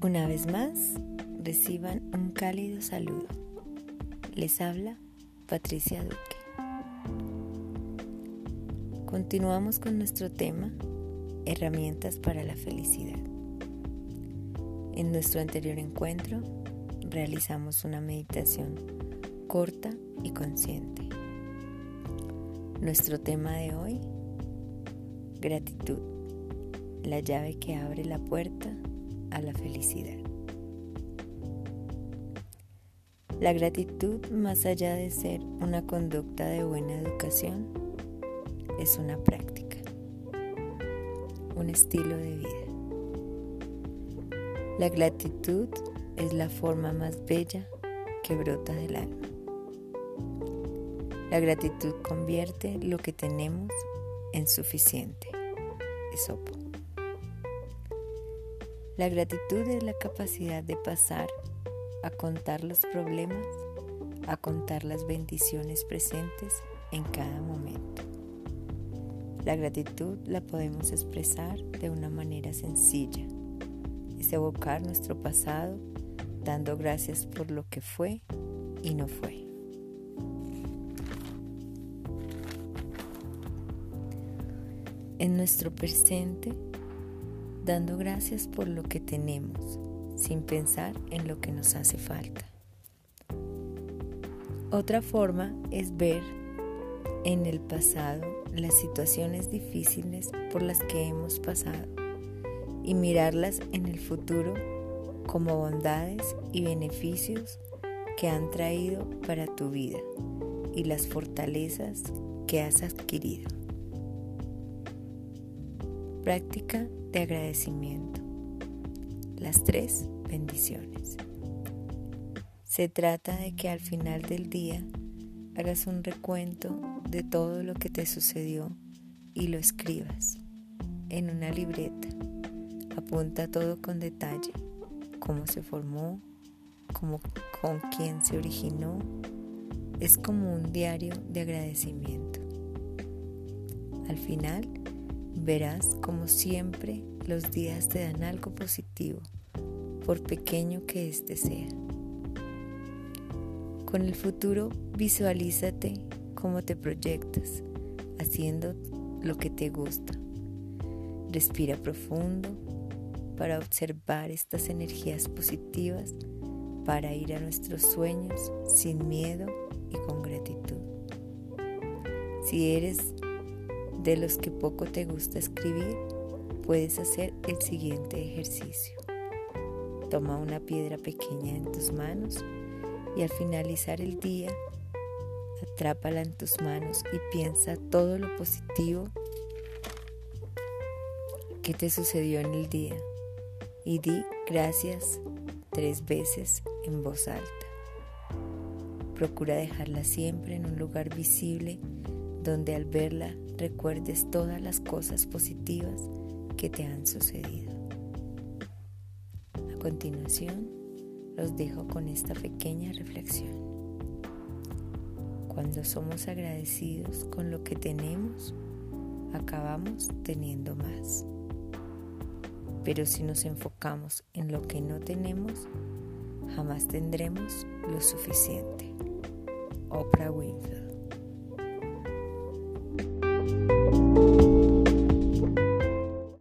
vez más, reciban un cálido saludo. Les habla Patricia Duque. Continuamos con nuestro tema, herramientas para la felicidad. En nuestro anterior encuentro realizamos una meditación corta y consciente. Nuestro tema de hoy, gratitud, la llave que abre la puerta a la felicidad. La gratitud, más allá de ser una conducta de buena educación, es una práctica, un estilo de vida. La gratitud es la forma más bella que brota del alma. La gratitud convierte lo que tenemos en suficiente. Esopo. La gratitud es la capacidad de pasar a contar los problemas, a contar las bendiciones presentes en cada momento. La gratitud la podemos expresar de una manera sencilla. Es evocar nuestro pasado dando gracias por lo que fue y no fue. En nuestro presente dando gracias por lo que tenemos, sin pensar en lo que nos hace falta. Otra forma es ver en el pasado las situaciones difíciles por las que hemos pasado y mirarlas en el futuro como bondades y beneficios que han traído para tu vida y las fortalezas que has adquirido. Práctica de agradecimiento. Las tres bendiciones. Se trata de que al final del día hagas un recuento de todo lo que te sucedió y lo escribas en una libreta. Apunta todo con detalle, cómo se formó, cómo, con quién se originó. Es como un diario de agradecimiento. Al final, Verás como siempre los días te dan algo positivo, por pequeño que éste sea. Con el futuro visualízate cómo te proyectas, haciendo lo que te gusta. Respira profundo para observar estas energías positivas, para ir a nuestros sueños sin miedo y con gratitud. Si eres de los que poco te gusta escribir, puedes hacer el siguiente ejercicio. Toma una piedra pequeña en tus manos y al finalizar el día, atrápala en tus manos y piensa todo lo positivo que te sucedió en el día y di gracias tres veces en voz alta. Procura dejarla siempre en un lugar visible donde al verla recuerdes todas las cosas positivas que te han sucedido. A continuación, los dejo con esta pequeña reflexión. Cuando somos agradecidos con lo que tenemos, acabamos teniendo más. Pero si nos enfocamos en lo que no tenemos, jamás tendremos lo suficiente. Oprah Winfrey